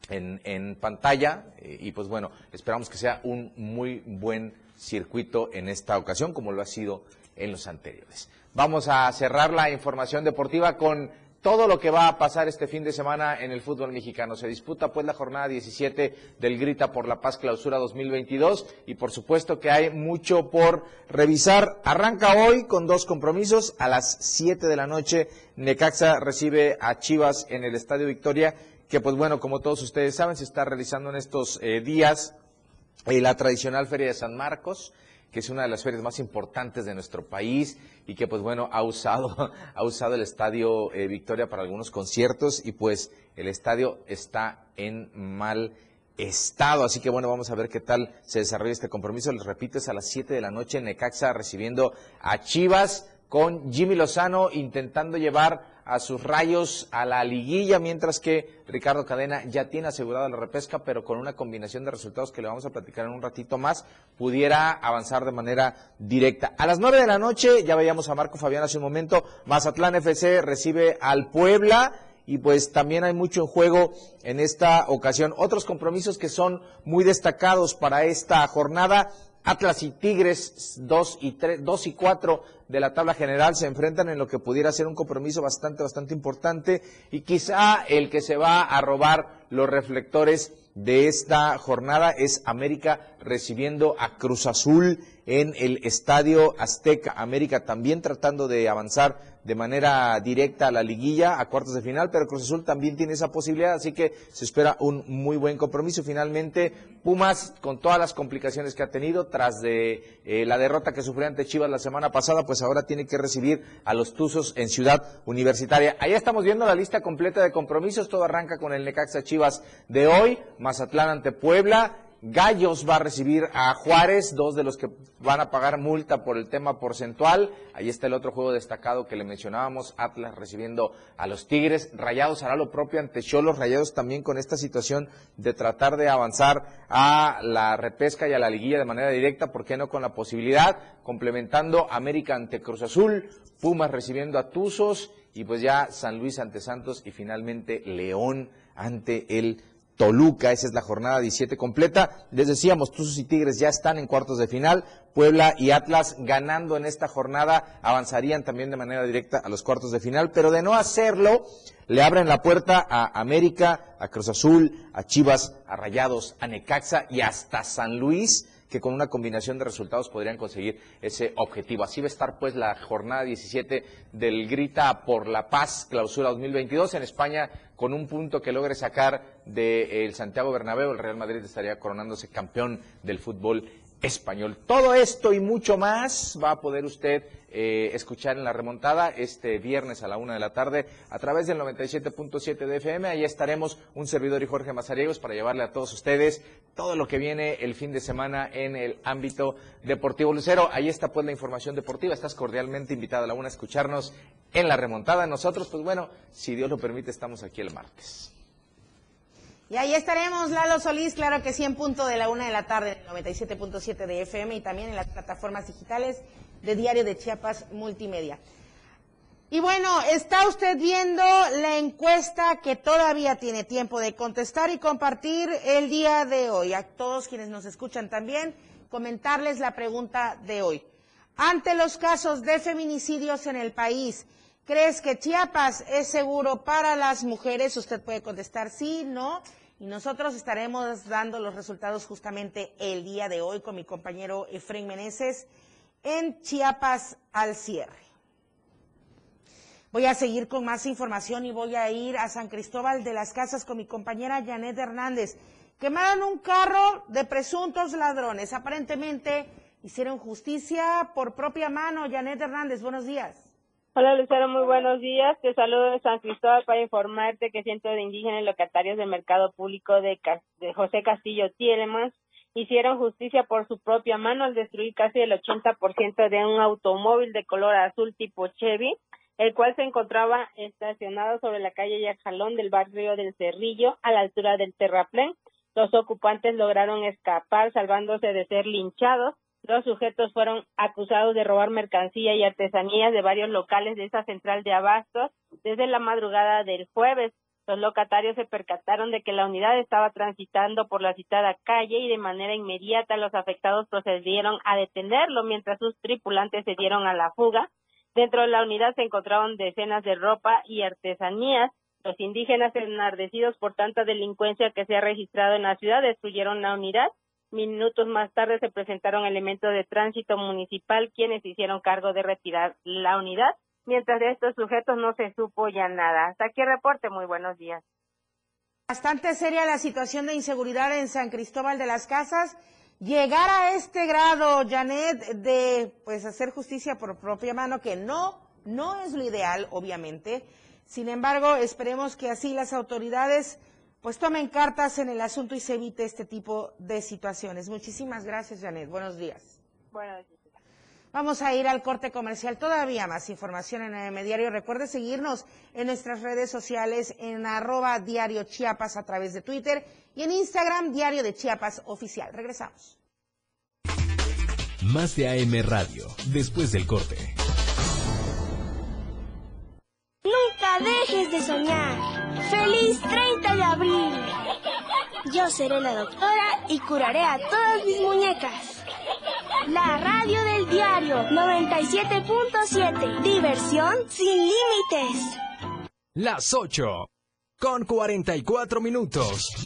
en, pantalla eh, y pues bueno, esperamos que sea un muy buen circuito en esta ocasión como lo ha sido en los anteriores. Vamos a cerrar la información deportiva con todo lo que va a pasar este fin de semana en el fútbol mexicano. Se disputa pues la jornada 17 del Grita por la Paz Clausura 2022 y por supuesto que hay mucho por revisar. Arranca hoy con dos compromisos. A las 7 de la noche Necaxa recibe a Chivas en el Estadio Victoria, que pues bueno, como todos ustedes saben, se está realizando en estos eh, días eh, la tradicional Feria de San Marcos que es una de las ferias más importantes de nuestro país y que pues bueno ha usado ha usado el estadio eh, Victoria para algunos conciertos y pues el estadio está en mal estado. Así que bueno, vamos a ver qué tal se desarrolla este compromiso. Les repito, es a las 7 de la noche en Necaxa recibiendo a Chivas con Jimmy Lozano intentando llevar a sus rayos a la liguilla, mientras que Ricardo Cadena ya tiene asegurada la repesca, pero con una combinación de resultados que le vamos a platicar en un ratito más, pudiera avanzar de manera directa. A las nueve de la noche, ya veíamos a Marco Fabián hace un momento, Mazatlán FC recibe al Puebla y pues también hay mucho en juego en esta ocasión. Otros compromisos que son muy destacados para esta jornada. Atlas y Tigres 2 y 3, 2 y 4 de la tabla general se enfrentan en lo que pudiera ser un compromiso bastante bastante importante y quizá el que se va a robar los reflectores de esta jornada es América recibiendo a Cruz Azul en el Estadio Azteca. América también tratando de avanzar de manera directa a la liguilla, a cuartos de final, pero Cruz Azul también tiene esa posibilidad, así que se espera un muy buen compromiso. Finalmente, Pumas, con todas las complicaciones que ha tenido tras de eh, la derrota que sufrió ante Chivas la semana pasada, pues ahora tiene que recibir a los Tuzos en Ciudad Universitaria. Ahí estamos viendo la lista completa de compromisos, todo arranca con el Necaxa Chivas de hoy, Mazatlán ante Puebla, Gallos va a recibir a Juárez, dos de los que van a pagar multa por el tema porcentual. Ahí está el otro juego destacado que le mencionábamos, Atlas recibiendo a los Tigres. Rayados hará lo propio ante Cholos, Rayados también con esta situación de tratar de avanzar a la repesca y a la liguilla de manera directa, ¿por qué no con la posibilidad? Complementando América ante Cruz Azul, Pumas recibiendo a Tuzos y pues ya San Luis ante Santos y finalmente León ante el Toluca, esa es la jornada 17 completa. Les decíamos, Tuzos y Tigres ya están en cuartos de final. Puebla y Atlas ganando en esta jornada avanzarían también de manera directa a los cuartos de final, pero de no hacerlo, le abren la puerta a América, a Cruz Azul, a Chivas, a Rayados, a Necaxa y hasta San Luis que con una combinación de resultados podrían conseguir ese objetivo. Así va a estar pues la jornada 17 del Grita por la Paz Clausura 2022 en España con un punto que logre sacar del Santiago Bernabéu, el Real Madrid estaría coronándose campeón del fútbol español. Todo esto y mucho más va a poder usted eh, escuchar en la remontada este viernes a la una de la tarde a través del 97.7 de FM. Ahí estaremos un servidor y Jorge Mazariegos para llevarle a todos ustedes todo lo que viene el fin de semana en el ámbito deportivo Lucero. Ahí está pues la información deportiva. Estás cordialmente invitada a la una a escucharnos en la remontada. Nosotros, pues bueno, si Dios lo permite, estamos aquí el martes. Y ahí estaremos, Lalo Solís, claro que sí, en punto de la una de la tarde, 97.7 de FM y también en las plataformas digitales de Diario de Chiapas Multimedia. Y bueno, está usted viendo la encuesta que todavía tiene tiempo de contestar y compartir el día de hoy. A todos quienes nos escuchan también, comentarles la pregunta de hoy. Ante los casos de feminicidios en el país, ¿crees que Chiapas es seguro para las mujeres? Usted puede contestar sí, no y nosotros estaremos dando los resultados justamente el día de hoy con mi compañero Efraín Meneses en Chiapas al cierre. Voy a seguir con más información y voy a ir a San Cristóbal de las Casas con mi compañera Janet Hernández. Quemaron un carro de presuntos ladrones. Aparentemente hicieron justicia por propia mano. Janet Hernández, buenos días. Hola Lucero, muy buenos días. Te saludo de San Cristóbal para informarte que cientos de indígenas locatarios del mercado público de, José Castillo Tielemans hicieron justicia por su propia mano al destruir casi el 80% de un automóvil de color azul tipo Chevy, el cual se encontraba estacionado sobre la calle Yajalón del barrio del Cerrillo a la altura del terraplén. Los ocupantes lograron escapar salvándose de ser linchados Dos sujetos fueron acusados de robar mercancía y artesanías de varios locales de esa central de abastos desde la madrugada del jueves. Los locatarios se percataron de que la unidad estaba transitando por la citada calle y de manera inmediata los afectados procedieron a detenerlo mientras sus tripulantes se dieron a la fuga. Dentro de la unidad se encontraron decenas de ropa y artesanías. Los indígenas enardecidos por tanta delincuencia que se ha registrado en la ciudad destruyeron la unidad Minutos más tarde se presentaron elementos de tránsito municipal quienes hicieron cargo de retirar la unidad. Mientras de estos sujetos no se supo ya nada. Hasta aquí el reporte. Muy buenos días. Bastante seria la situación de inseguridad en San Cristóbal de las Casas. Llegar a este grado, Janet, de pues hacer justicia por propia mano, que no, no es lo ideal, obviamente. Sin embargo, esperemos que así las autoridades pues tomen cartas en el asunto y se evite este tipo de situaciones. Muchísimas gracias, Janet. Buenos días. Buenos días. Vamos a ir al corte comercial. Todavía más información en el Diario. Recuerde seguirnos en nuestras redes sociales en arroba diario Chiapas a través de Twitter y en Instagram Diario de Chiapas Oficial. Regresamos. Más de AM Radio, después del corte. Nunca dejes de soñar. ¡Feliz 30 de abril! Yo seré la doctora y curaré a todas mis muñecas. La radio del diario 97.7. Diversión sin límites. Las 8. Con 44 minutos.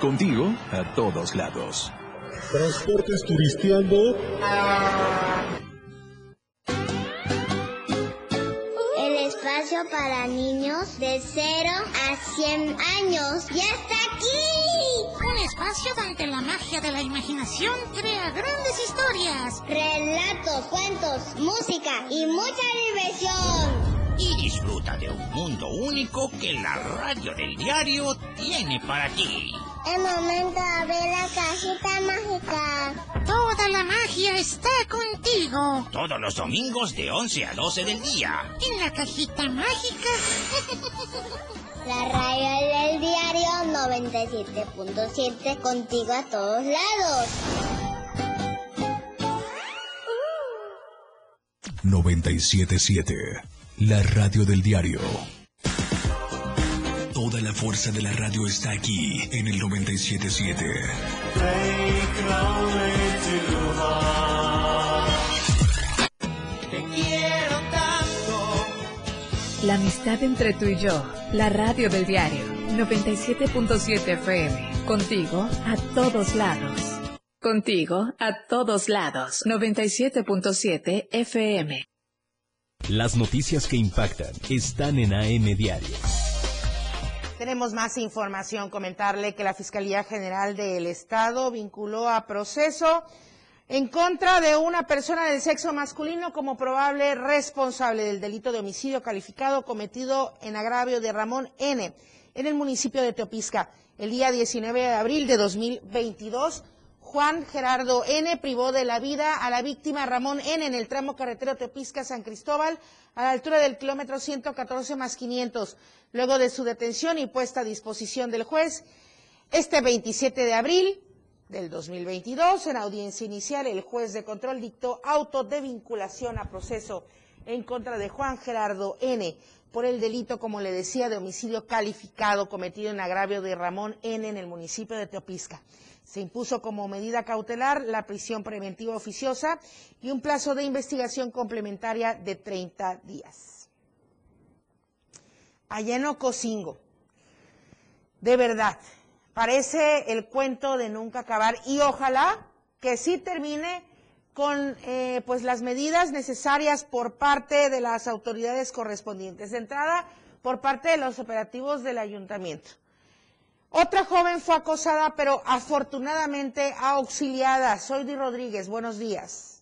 Contigo a todos lados. Transportes turisteando. El espacio para niños de 0 a 100 años ya está aquí. Un espacio donde la magia de la imaginación crea grandes historias. Relatos, cuentos, música y mucha diversión. Y disfruta de un mundo único que la radio del diario tiene para ti. Es momento de abrir la cajita mágica. Toda la magia está contigo. Todos los domingos de 11 a 12 del día. En la cajita mágica. La radio del diario 97.7 contigo a todos lados. 977. La radio del diario. Toda la fuerza de la radio está aquí en el 977. Te quiero tanto. La amistad entre tú y yo. La radio del diario 97.7 FM. Contigo a todos lados. Contigo a todos lados. 97.7 FM. Las noticias que impactan están en AM Diario. Tenemos más información. Comentarle que la Fiscalía General del Estado vinculó a proceso en contra de una persona del sexo masculino como probable responsable del delito de homicidio calificado cometido en agravio de Ramón N. en el municipio de Teopisca. El día 19 de abril de 2022, Juan Gerardo N. privó de la vida a la víctima Ramón N. en el tramo carretero Teopisca-San Cristóbal a la altura del kilómetro 114 más 500. Luego de su detención y puesta a disposición del juez, este 27 de abril del 2022, en audiencia inicial, el juez de control dictó auto de vinculación a proceso en contra de Juan Gerardo N. por el delito, como le decía, de homicidio calificado cometido en agravio de Ramón N. en el municipio de Teopisca. Se impuso como medida cautelar la prisión preventiva oficiosa y un plazo de investigación complementaria de 30 días. Allá en Ocosingo, de verdad, parece el cuento de nunca acabar y ojalá que sí termine con eh, pues las medidas necesarias por parte de las autoridades correspondientes. De entrada, por parte de los operativos del ayuntamiento. Otra joven fue acosada, pero afortunadamente auxiliada. Soy Di Rodríguez, buenos días.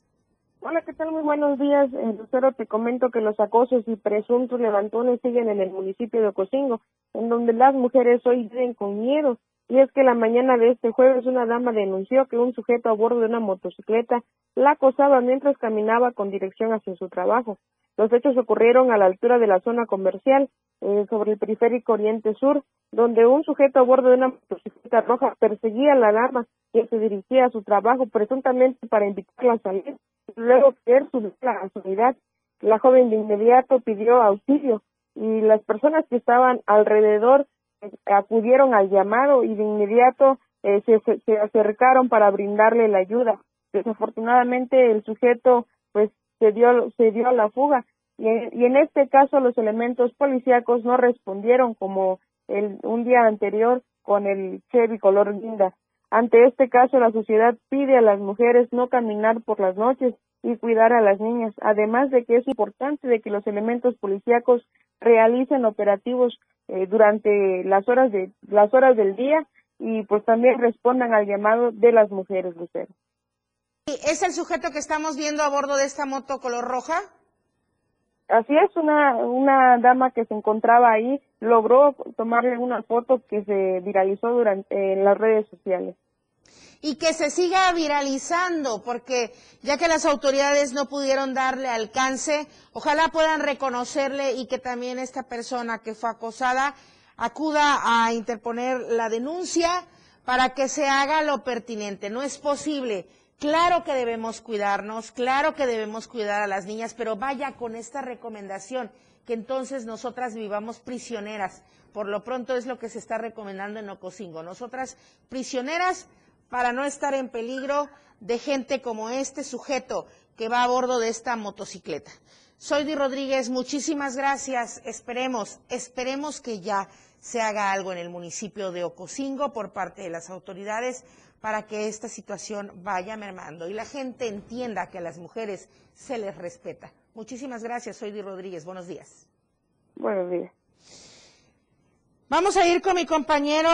Hola, ¿qué tal? Muy buenos días, eh, Lucero. Te comento que los acosos y presuntos levantones siguen en el municipio de Ocosingo, en donde las mujeres hoy viven con miedo. Y es que la mañana de este jueves una dama denunció que un sujeto a bordo de una motocicleta la acosaba mientras caminaba con dirección hacia su trabajo. Los hechos ocurrieron a la altura de la zona comercial, eh, sobre el periférico Oriente Sur, donde un sujeto a bordo de una motocicleta roja perseguía la dama que se dirigía a su trabajo presuntamente para invitarla a salir. Luego querer subir a la unidad, la joven de inmediato pidió auxilio. y las personas que estaban alrededor eh, acudieron al llamado y de inmediato eh, se, se acercaron para brindarle la ayuda. Desafortunadamente el sujeto se dio se dio la fuga y en, y en este caso los elementos policíacos no respondieron como el, un día anterior con el Chevy color guinda. Ante este caso, la sociedad pide a las mujeres no caminar por las noches y cuidar a las niñas, además de que es importante de que los elementos policíacos realicen operativos eh, durante las horas de las horas del día y pues también respondan al llamado de las mujeres, Lucero. ¿Es el sujeto que estamos viendo a bordo de esta moto color roja? Así es, una, una dama que se encontraba ahí logró tomarle una foto que se viralizó durante en las redes sociales. Y que se siga viralizando, porque ya que las autoridades no pudieron darle alcance, ojalá puedan reconocerle y que también esta persona que fue acosada acuda a interponer la denuncia para que se haga lo pertinente. No es posible Claro que debemos cuidarnos, claro que debemos cuidar a las niñas, pero vaya con esta recomendación, que entonces nosotras vivamos prisioneras. Por lo pronto es lo que se está recomendando en Ocosingo. Nosotras prisioneras para no estar en peligro de gente como este sujeto que va a bordo de esta motocicleta. Soy Di Rodríguez, muchísimas gracias. Esperemos, esperemos que ya se haga algo en el municipio de Ocosingo por parte de las autoridades para que esta situación vaya mermando y la gente entienda que a las mujeres se les respeta. Muchísimas gracias, soy Di Rodríguez. Buenos días. Buenos días. Vamos a ir con mi compañero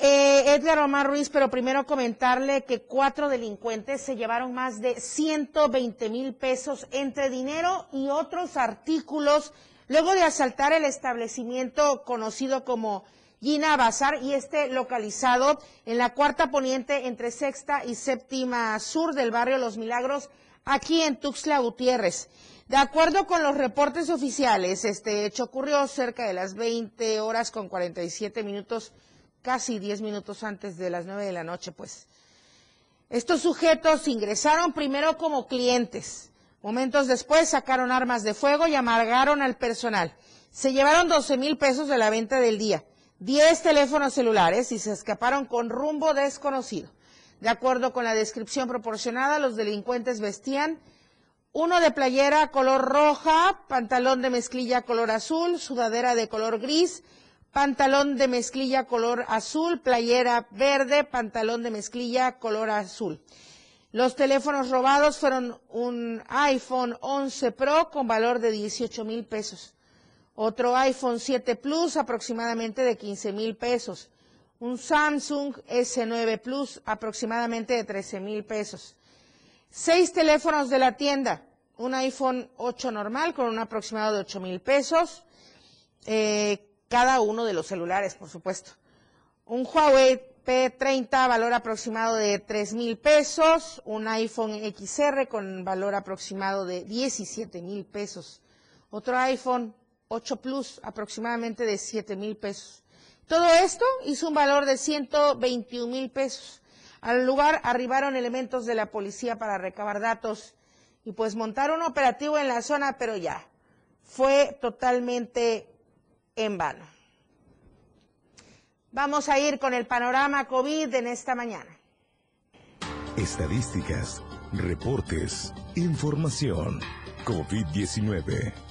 eh, Edgar Omar Ruiz, pero primero comentarle que cuatro delincuentes se llevaron más de 120 mil pesos entre dinero y otros artículos luego de asaltar el establecimiento conocido como Gina Bazar y este localizado en la cuarta poniente entre sexta y séptima sur del barrio Los Milagros, aquí en Tuxtla Gutiérrez. De acuerdo con los reportes oficiales, este hecho ocurrió cerca de las 20 horas con 47 minutos, casi 10 minutos antes de las 9 de la noche, pues. Estos sujetos ingresaron primero como clientes. Momentos después sacaron armas de fuego y amargaron al personal. Se llevaron 12 mil pesos de la venta del día. 10 teléfonos celulares y se escaparon con rumbo desconocido. De acuerdo con la descripción proporcionada, los delincuentes vestían uno de playera color roja, pantalón de mezclilla color azul, sudadera de color gris, pantalón de mezclilla color azul, playera verde, pantalón de mezclilla color azul. Los teléfonos robados fueron un iPhone 11 Pro con valor de 18 mil pesos otro iPhone 7 Plus aproximadamente de 15 mil pesos, un Samsung S9 Plus aproximadamente de 13 mil pesos, seis teléfonos de la tienda, un iPhone 8 normal con un aproximado de 8 mil pesos, eh, cada uno de los celulares, por supuesto, un Huawei P30 valor aproximado de 3 mil pesos, un iPhone XR con valor aproximado de 17 mil pesos, otro iPhone 8 Plus, aproximadamente de 7 mil pesos. Todo esto hizo un valor de 121 mil pesos. Al lugar arribaron elementos de la policía para recabar datos y pues montar un operativo en la zona, pero ya, fue totalmente en vano. Vamos a ir con el panorama COVID en esta mañana. Estadísticas, reportes, información. COVID-19.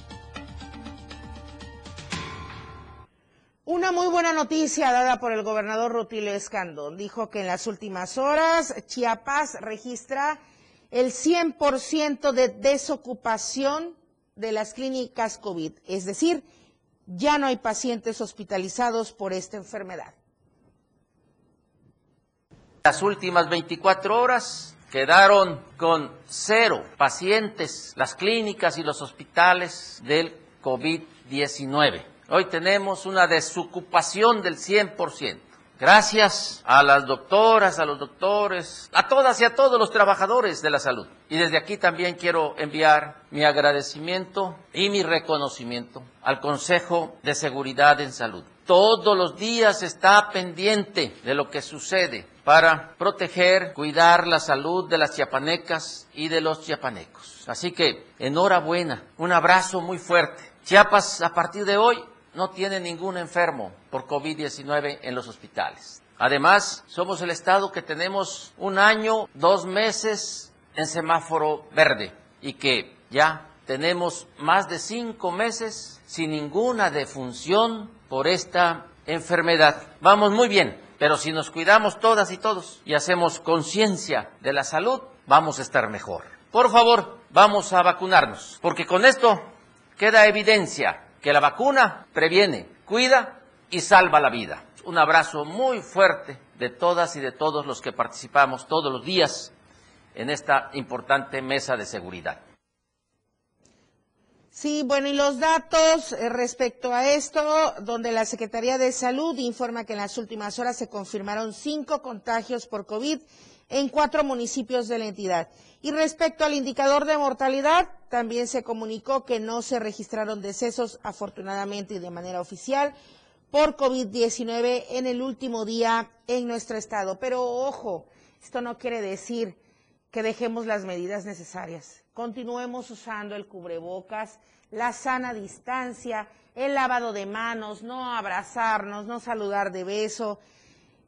Una muy buena noticia dada por el gobernador Rutilio Escandón. Dijo que en las últimas horas Chiapas registra el 100% de desocupación de las clínicas COVID. Es decir, ya no hay pacientes hospitalizados por esta enfermedad. Las últimas 24 horas quedaron con cero pacientes las clínicas y los hospitales del COVID-19. Hoy tenemos una desocupación del 100%. Gracias a las doctoras, a los doctores, a todas y a todos los trabajadores de la salud. Y desde aquí también quiero enviar mi agradecimiento y mi reconocimiento al Consejo de Seguridad en Salud todos los días está pendiente de lo que sucede para proteger, cuidar la salud de las chiapanecas y de los chiapanecos. Así que enhorabuena, un abrazo muy fuerte. Chiapas a partir de hoy no tiene ningún enfermo por COVID-19 en los hospitales. Además, somos el estado que tenemos un año, dos meses en semáforo verde y que ya tenemos más de cinco meses sin ninguna defunción por esta enfermedad. Vamos muy bien, pero si nos cuidamos todas y todos y hacemos conciencia de la salud, vamos a estar mejor. Por favor, vamos a vacunarnos, porque con esto queda evidencia que la vacuna previene, cuida y salva la vida. Un abrazo muy fuerte de todas y de todos los que participamos todos los días en esta importante mesa de seguridad. Sí, bueno, y los datos eh, respecto a esto, donde la Secretaría de Salud informa que en las últimas horas se confirmaron cinco contagios por COVID en cuatro municipios de la entidad. Y respecto al indicador de mortalidad, también se comunicó que no se registraron decesos, afortunadamente y de manera oficial, por COVID-19 en el último día en nuestro estado. Pero ojo, esto no quiere decir que dejemos las medidas necesarias. Continuemos usando el cubrebocas, la sana distancia, el lavado de manos, no abrazarnos, no saludar de beso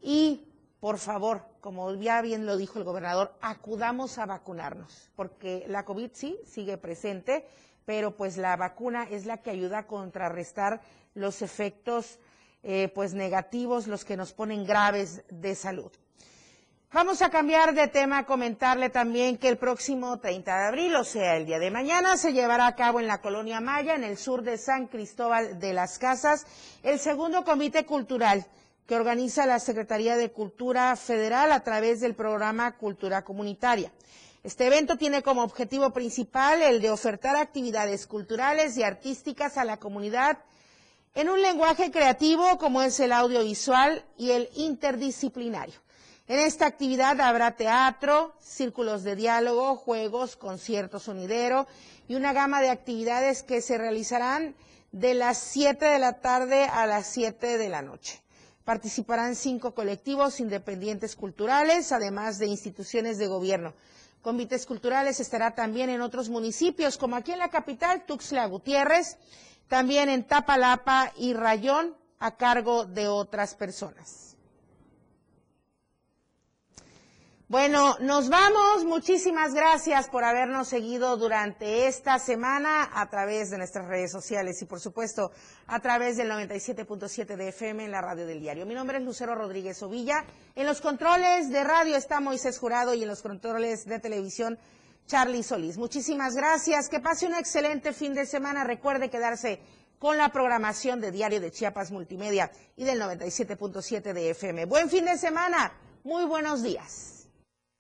y, por favor, como ya bien lo dijo el gobernador, acudamos a vacunarnos, porque la COVID sí sigue presente, pero pues la vacuna es la que ayuda a contrarrestar los efectos eh, pues negativos, los que nos ponen graves de salud. Vamos a cambiar de tema, comentarle también que el próximo 30 de abril, o sea, el día de mañana, se llevará a cabo en la colonia Maya, en el sur de San Cristóbal de las Casas, el segundo comité cultural que organiza la Secretaría de Cultura Federal a través del programa Cultura Comunitaria. Este evento tiene como objetivo principal el de ofertar actividades culturales y artísticas a la comunidad en un lenguaje creativo como es el audiovisual y el interdisciplinario. En esta actividad habrá teatro, círculos de diálogo, juegos, conciertos sonidero y una gama de actividades que se realizarán de las 7 de la tarde a las 7 de la noche. Participarán cinco colectivos independientes culturales, además de instituciones de gobierno. Comités culturales estará también en otros municipios, como aquí en la capital, Tuxtla Gutiérrez, también en Tapalapa y Rayón, a cargo de otras personas. Bueno, nos vamos. Muchísimas gracias por habernos seguido durante esta semana a través de nuestras redes sociales y, por supuesto, a través del 97.7 de FM en la radio del diario. Mi nombre es Lucero Rodríguez Ovilla. En los controles de radio está Moisés Jurado y en los controles de televisión Charlie Solís. Muchísimas gracias. Que pase un excelente fin de semana. Recuerde quedarse con la programación de Diario de Chiapas Multimedia y del 97.7 de FM. Buen fin de semana. Muy buenos días.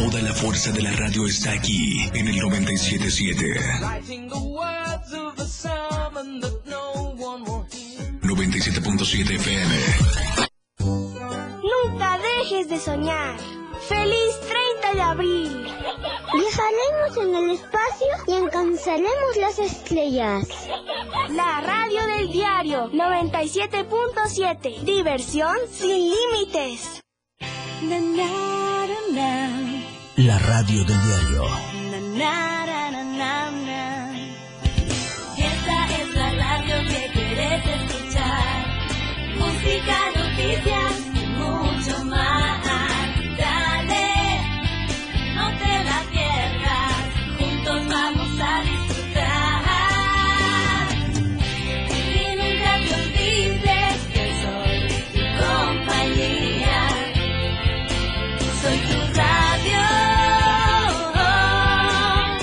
Toda la fuerza de la radio está aquí en el 977. 97.7 FM. Nunca dejes de soñar. ¡Feliz 30 de abril! Viajaremos en el espacio y alcanzaremos las estrellas. La radio del diario 97.7. Diversión sin límites. La radio del diario. Esta es la radio que quieres escuchar. Música, noticias y mucho más.